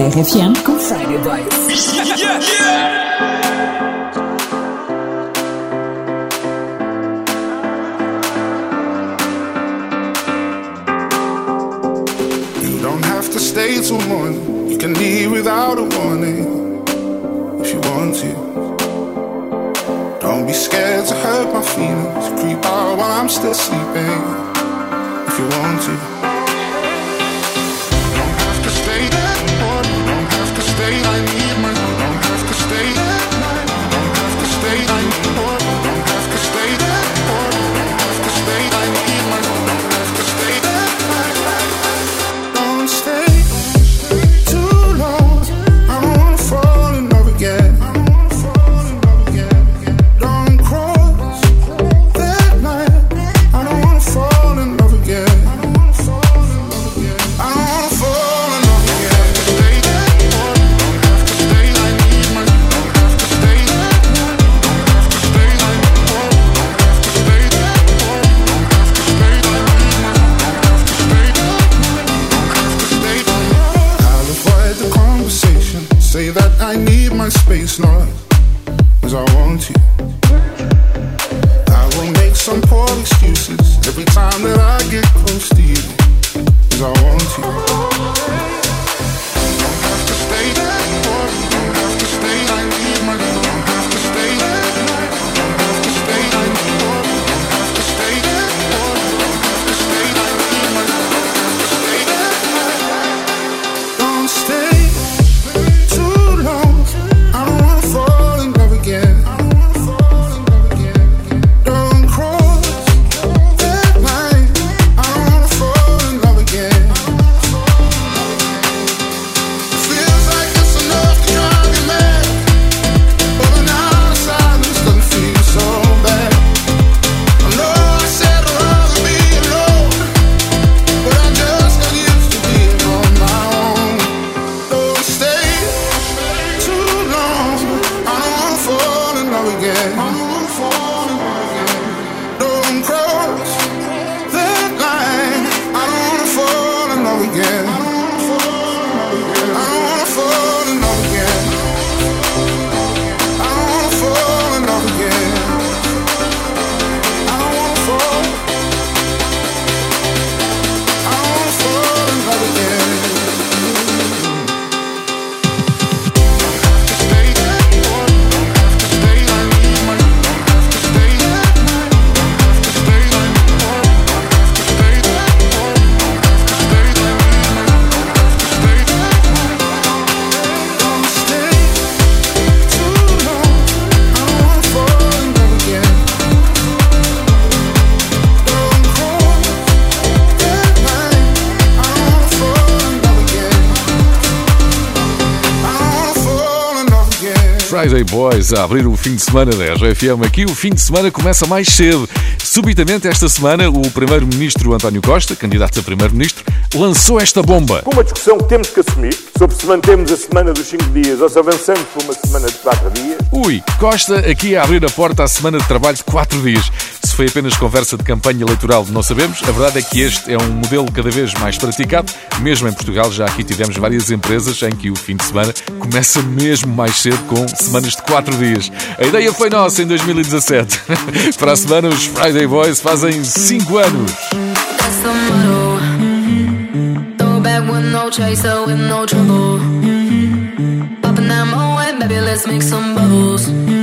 Mais cedo Friday Boys a abrir o fim de semana da RFM. Aqui o fim de semana começa mais cedo. Subitamente, esta semana, o Primeiro-Ministro António Costa, candidato a Primeiro-Ministro, lançou esta bomba. Com uma discussão que temos que assumir sobre se mantemos a semana dos 5 dias ou se avançamos para uma semana de 4 dias. Ui, Costa aqui a abrir a porta à semana de trabalho de 4 dias. Se foi apenas conversa de campanha eleitoral, não sabemos. A verdade é que este é um modelo cada vez mais praticado. Mesmo em Portugal, já aqui tivemos várias empresas em que o fim de semana começa mesmo mais cedo com semanas de 4 dias. A ideia foi nossa em 2017. para a semana, os Friday Boys fazem 5 anos. back with no chaser, with no trouble. Popping that moe, baby, let's make some bubbles.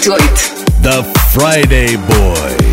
888. The Friday Boys.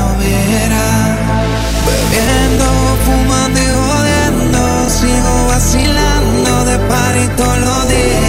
no viera. Bebiendo, fumando y jodiendo, sigo vacilando de par y todos los días.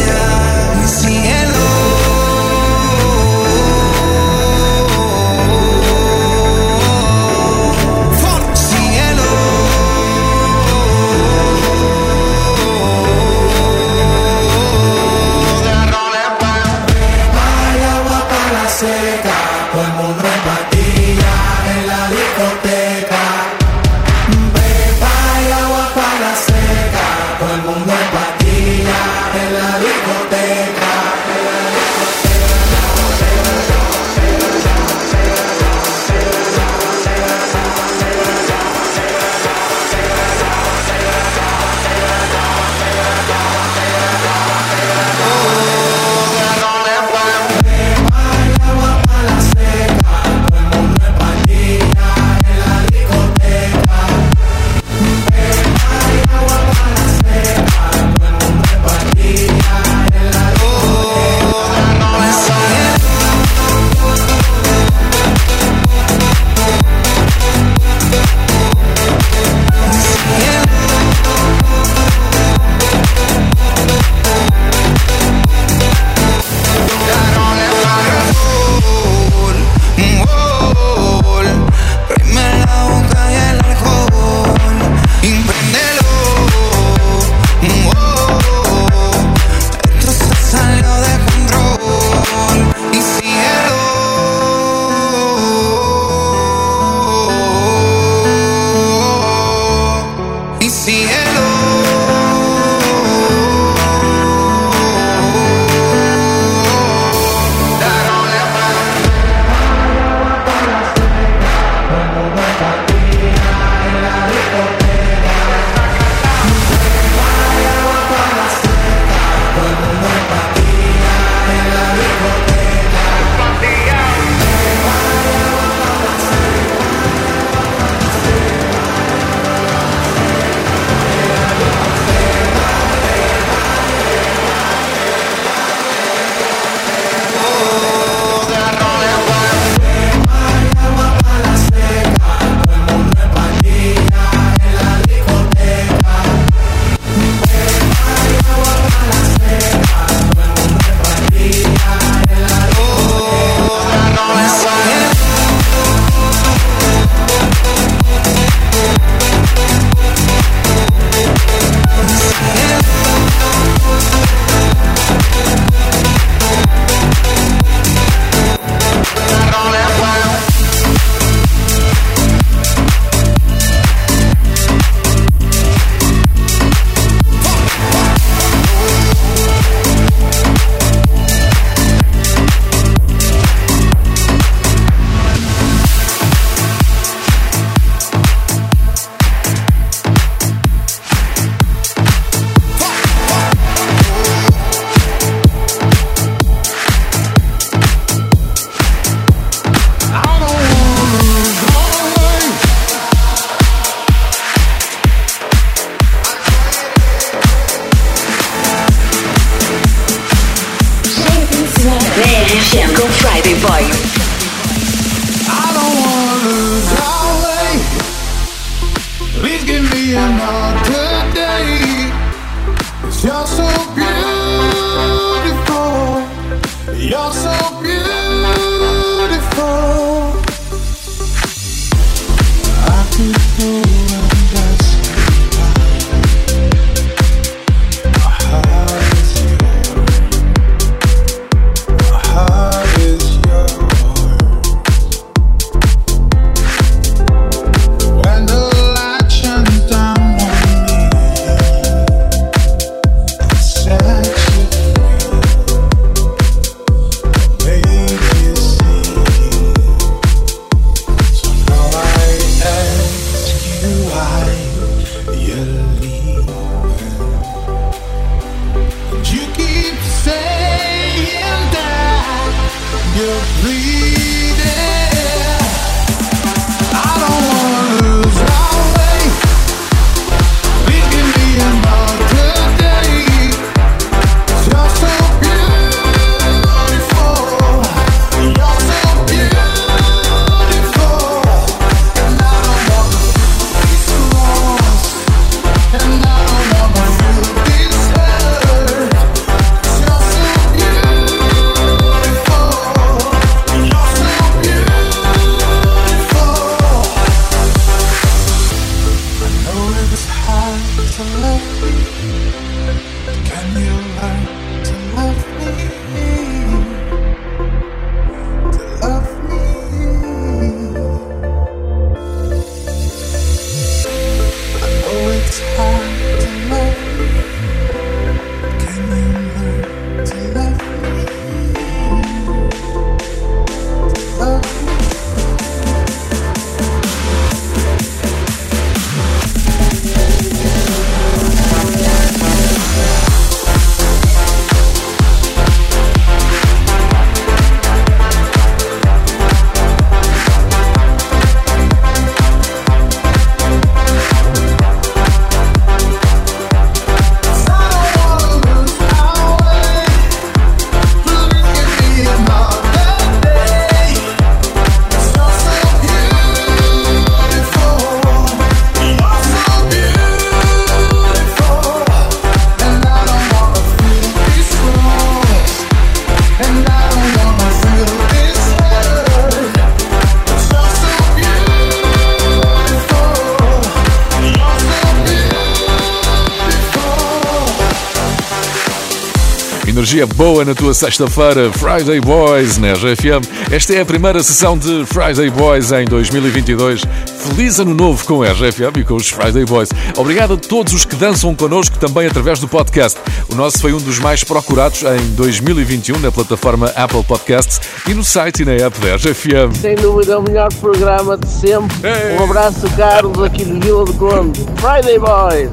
Energia boa na tua sexta-feira, Friday Boys na RFM. Esta é a primeira sessão de Friday Boys em 2022. Feliz ano novo com a RFM e com os Friday Boys. Obrigado a todos os que dançam connosco também através do podcast. O nosso foi um dos mais procurados em 2021 na plataforma Apple Podcasts e no site e na app da RFM. Sem dúvida, o melhor programa de sempre. Ei. Um abraço, Carlos, aqui de Vila do Conde. Friday Boys!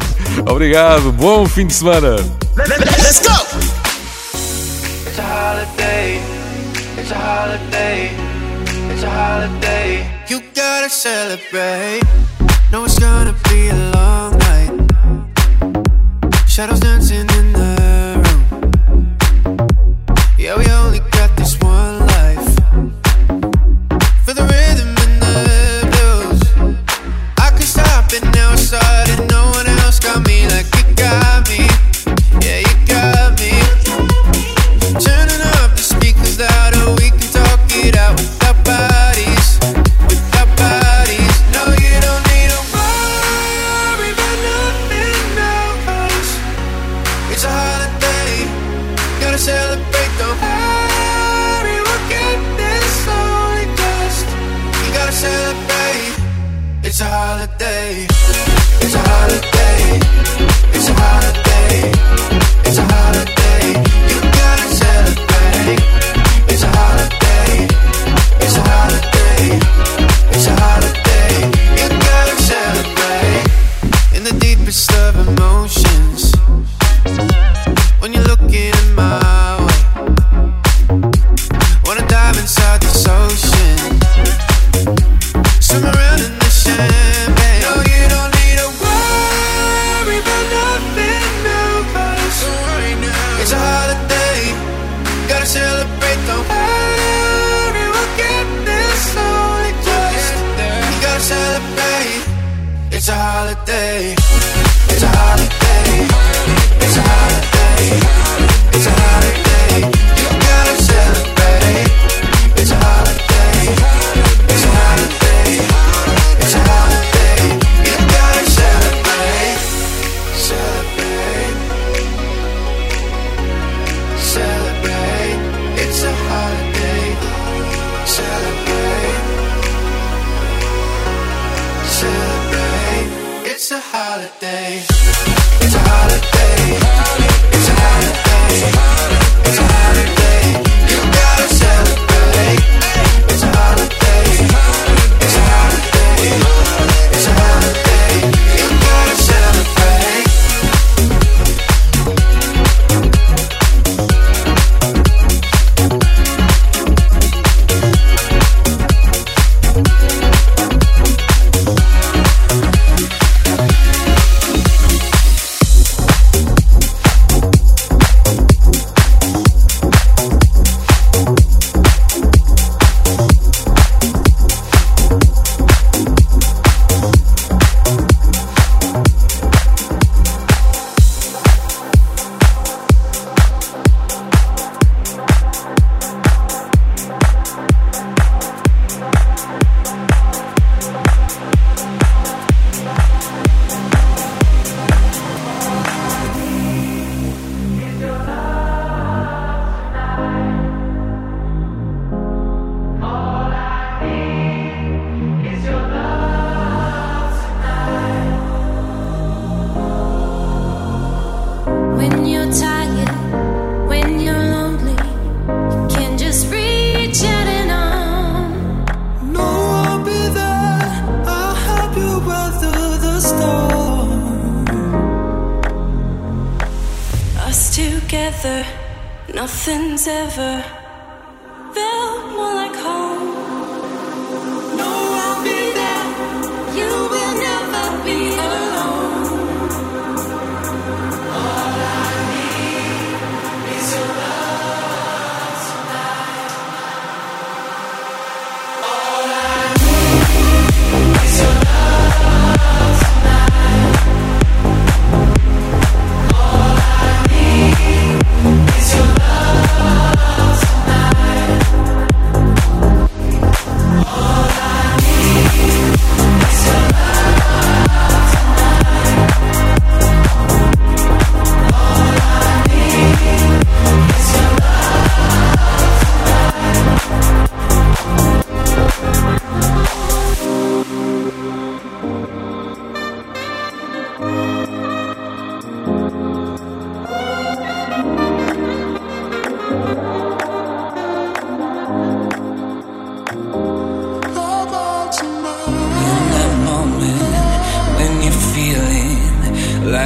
Obrigado, bom fim de semana. Let's go! It's a holiday. It's a holiday. It's a holiday. You gotta celebrate. No, it's gonna be a long night. Shadows dancing in the room. Yeah, we only got this one life. For the rhythm and the blues. I could stop it now, I started. No one else got me like day.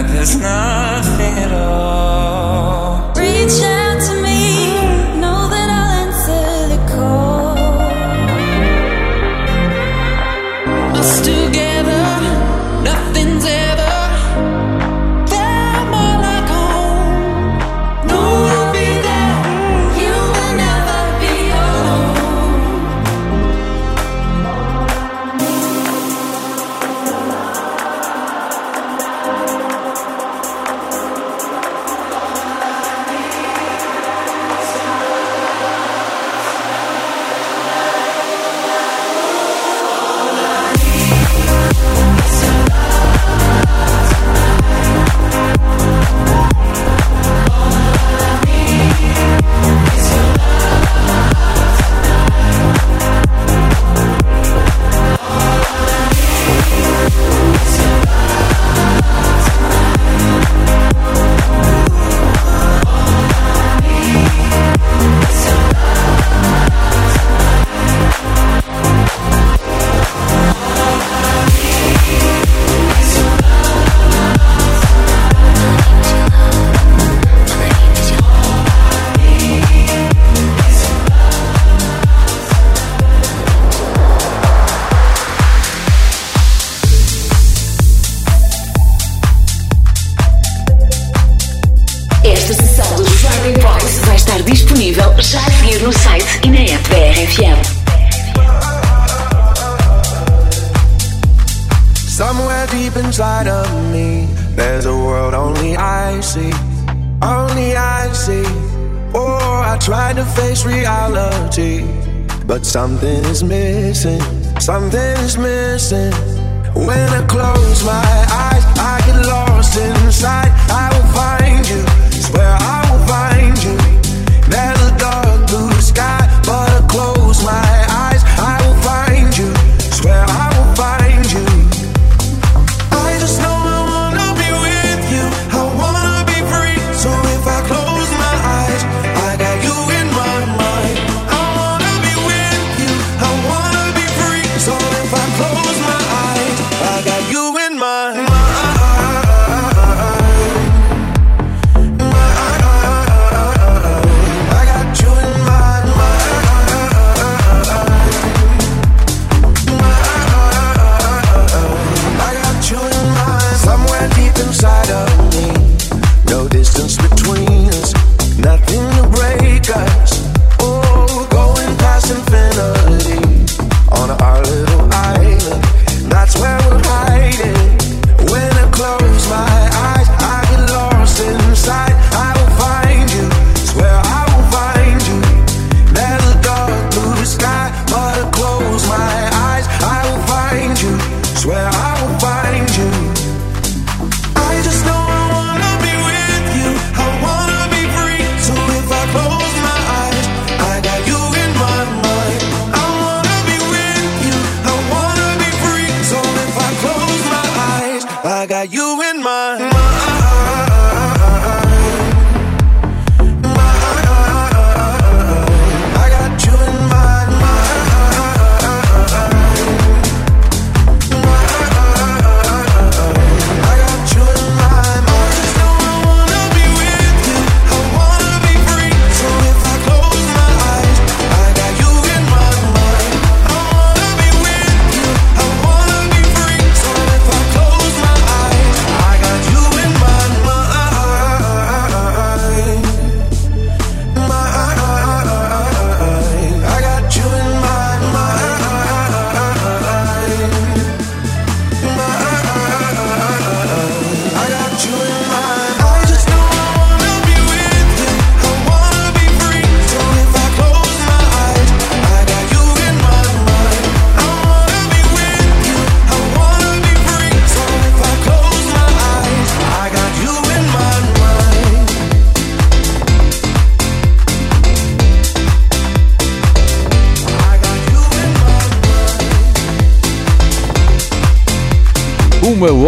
There's nothing at all. Fièvre. Somewhere deep inside of me, there's a world only I see. Only I see. Oh, I try to face reality, but something is missing. Something is missing. When I close my eyes, I get lost inside. I will find you. swear.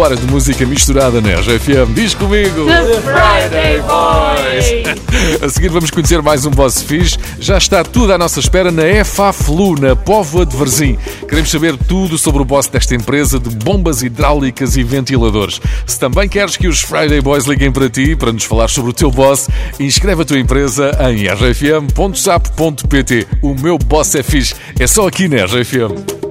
horas de música misturada na JFM, Diz comigo! The Friday Boys! A seguir vamos conhecer mais um Boss Fish. Já está tudo à nossa espera na FA Flu, na Póvoa de Verzim. Queremos saber tudo sobre o boss desta empresa de bombas hidráulicas e ventiladores. Se também queres que os Friday Boys liguem para ti para nos falar sobre o teu boss, inscreve a tua empresa em rfm.sap.pt. O meu boss é fixe. É só aqui na JFM.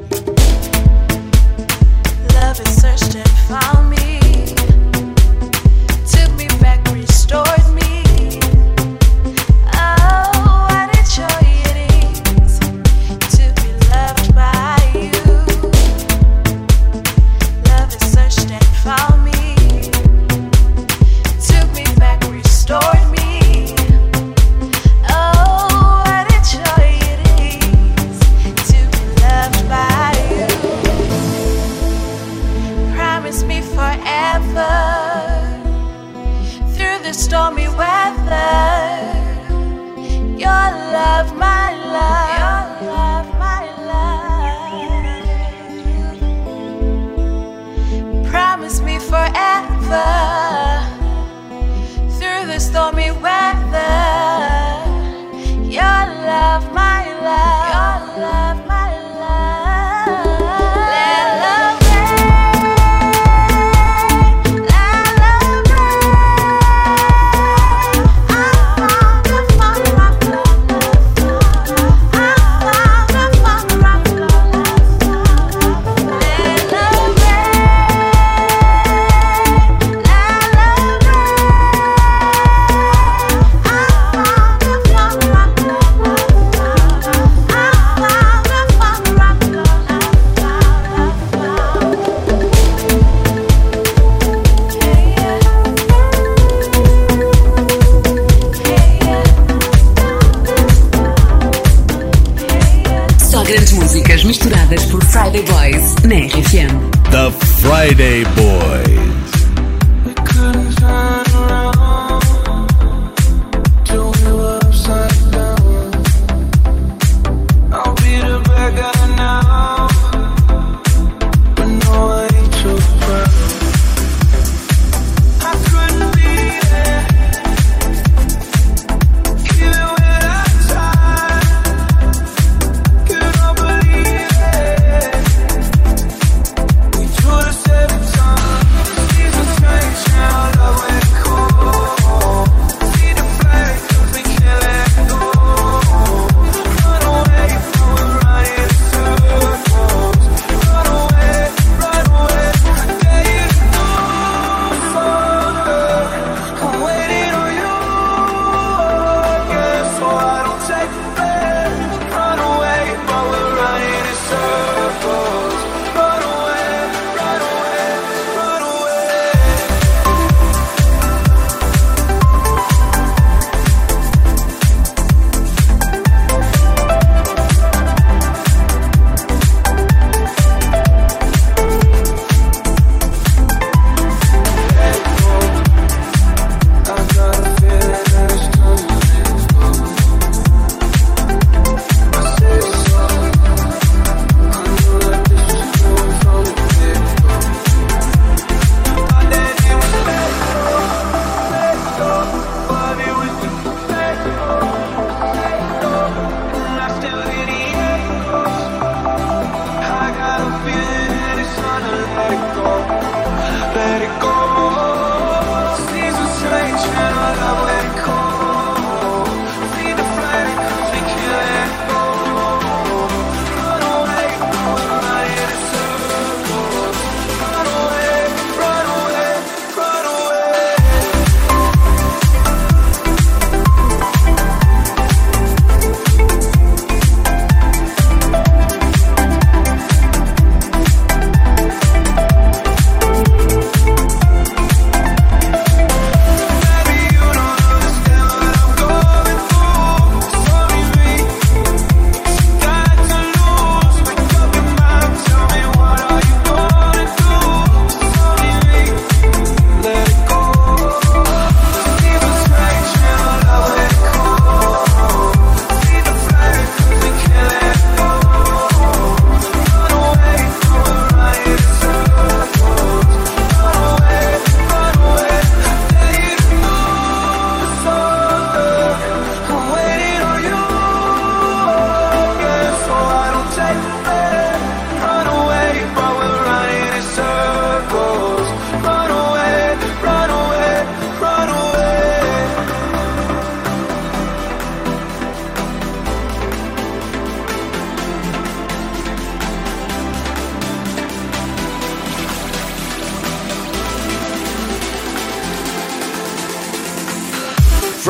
Friday Boys na RFM. The Friday Boys.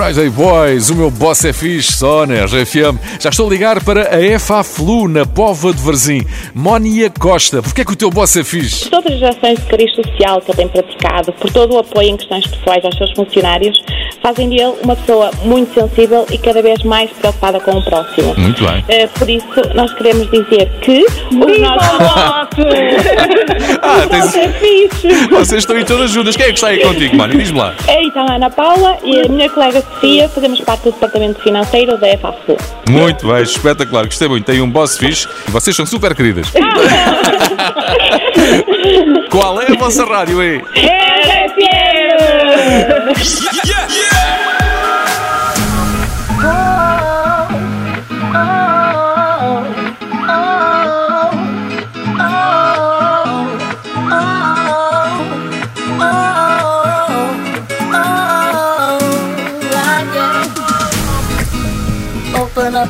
Friday Boys, o meu boss é fixe, só na RFM. Já estou a ligar para a FA Flu, na Pova de Varzim. Mónia Costa, porquê é que o teu boss é fixe? Todas as ações de cariz social que ele tem praticado, por todo o apoio em questões pessoais aos seus funcionários, fazem dele uma pessoa muito sensível e cada vez mais preocupada com o próximo. Muito bem. Eh, por isso, nós queremos dizer que os nossos... Ah, o tens- nosso é fixe! Vocês estão aí todas juntas. Quem é que está aí contigo, Mónia? Diz-me lá. É então a Ana Paula e a minha colega Sofia fazemos parte do departamento financeiro da FAFU. Muito bem, espetacular. Gostei muito. Tem um boss fixe e vocês são super queridas. Qual é a vossa rádio aí? Open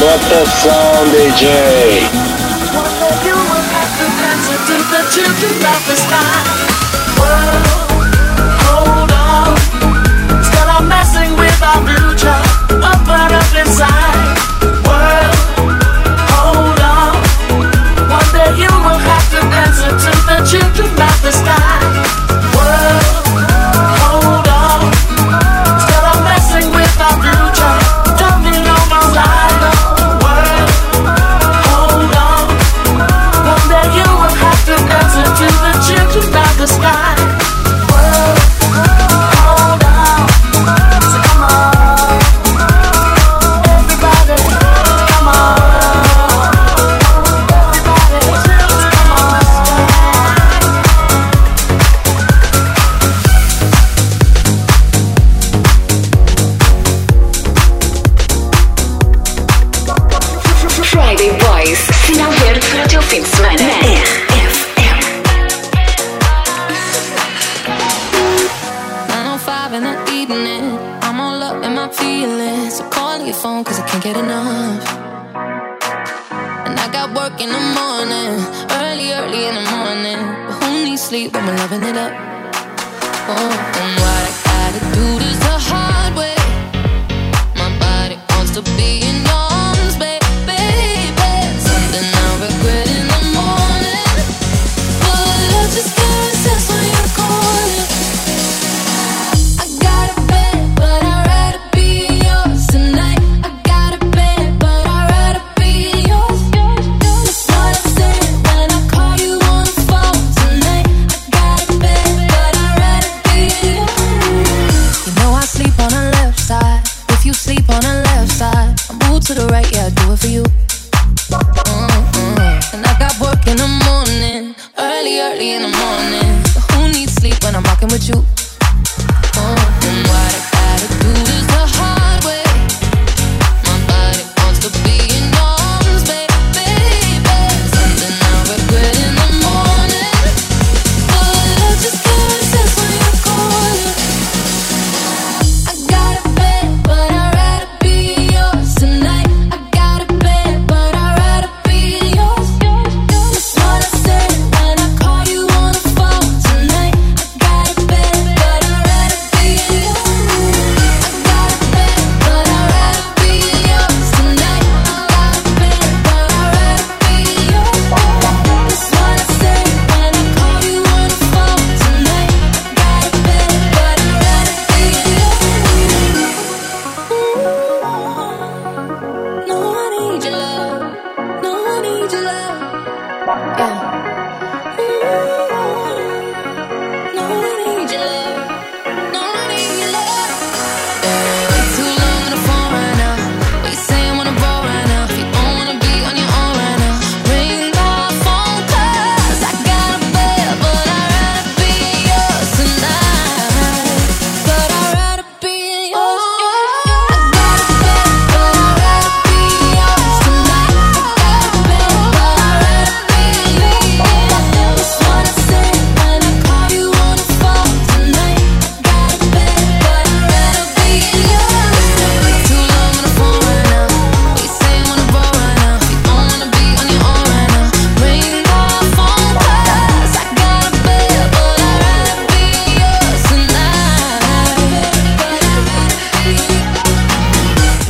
What the sound, DJ. One more you will have to dance until the children of the sky.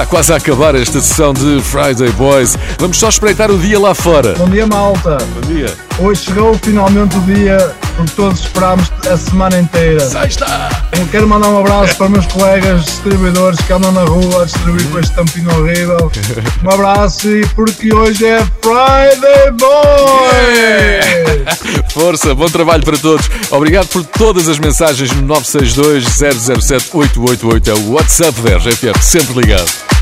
quase a acabar esta sessão de Friday Boys. Vamos só espreitar o dia lá fora. Bom dia, malta. Bom dia. Hoje chegou finalmente o dia porque todos esperámos a semana inteira. Sexta! Quero mandar um abraço para meus colegas distribuidores que andam na rua a distribuir com este tampinho horrível. Um abraço e porque hoje é Friday Boys! Yeah! Força, bom trabalho para todos. Obrigado por todas as mensagens no 962 007 888. É o WhatsApp da RGFM, sempre ligado.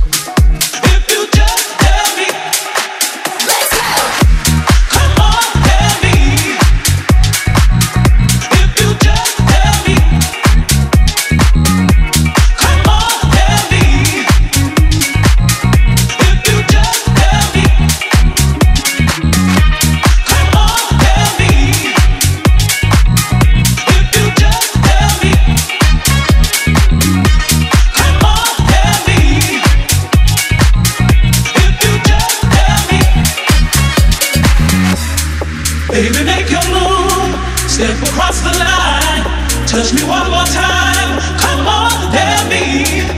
cross the line. Touch me one more time. Come on, let me.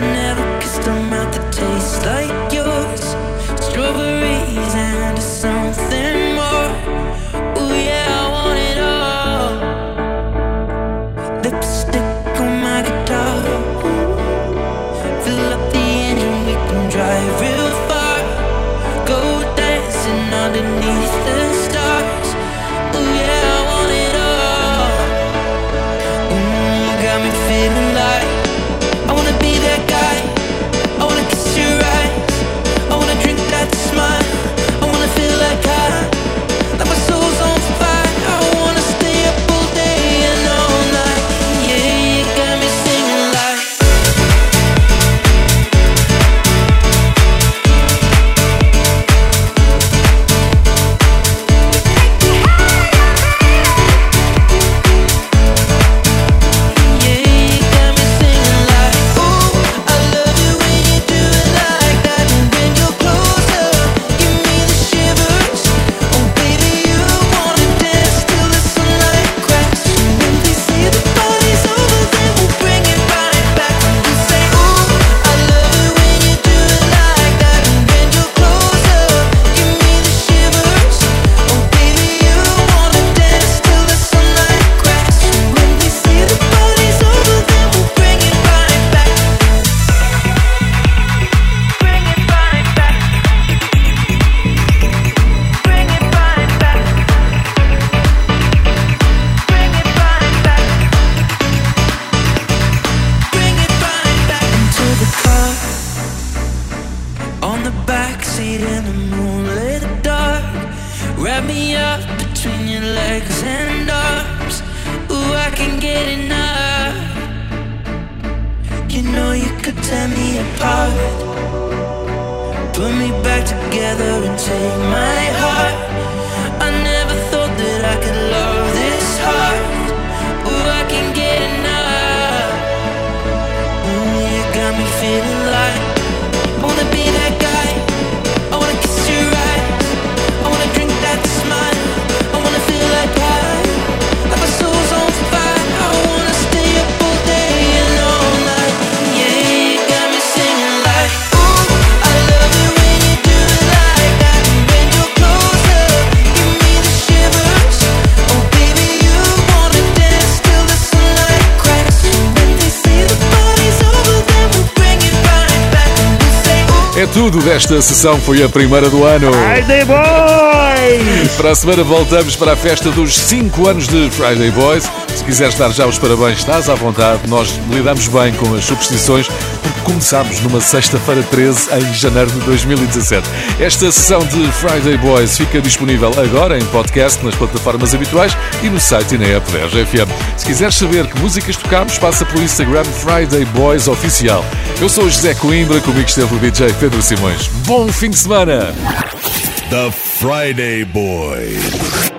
never tie me up between your legs and arms. Ooh, I can get enough. You know you could tear me apart, put me back together and take my heart. Tudo desta sessão, foi a primeira do ano. Friday Boys! Para a semana voltamos para a festa dos 5 anos de Friday Boys. Se quiseres dar já os parabéns, estás à vontade. Nós lidamos bem com as superstições porque começámos numa sexta-feira 13 em janeiro de 2017. Esta sessão de Friday Boys fica disponível agora em podcast nas plataformas habituais e no site e na app da RFM. Se quiseres saber que músicas tocamos, passa pelo Instagram Friday Boys Oficial. Eu sou o José Coimbra, comigo esteve o DJ Pedro Simões. Bom fim de semana! The Friday Boys.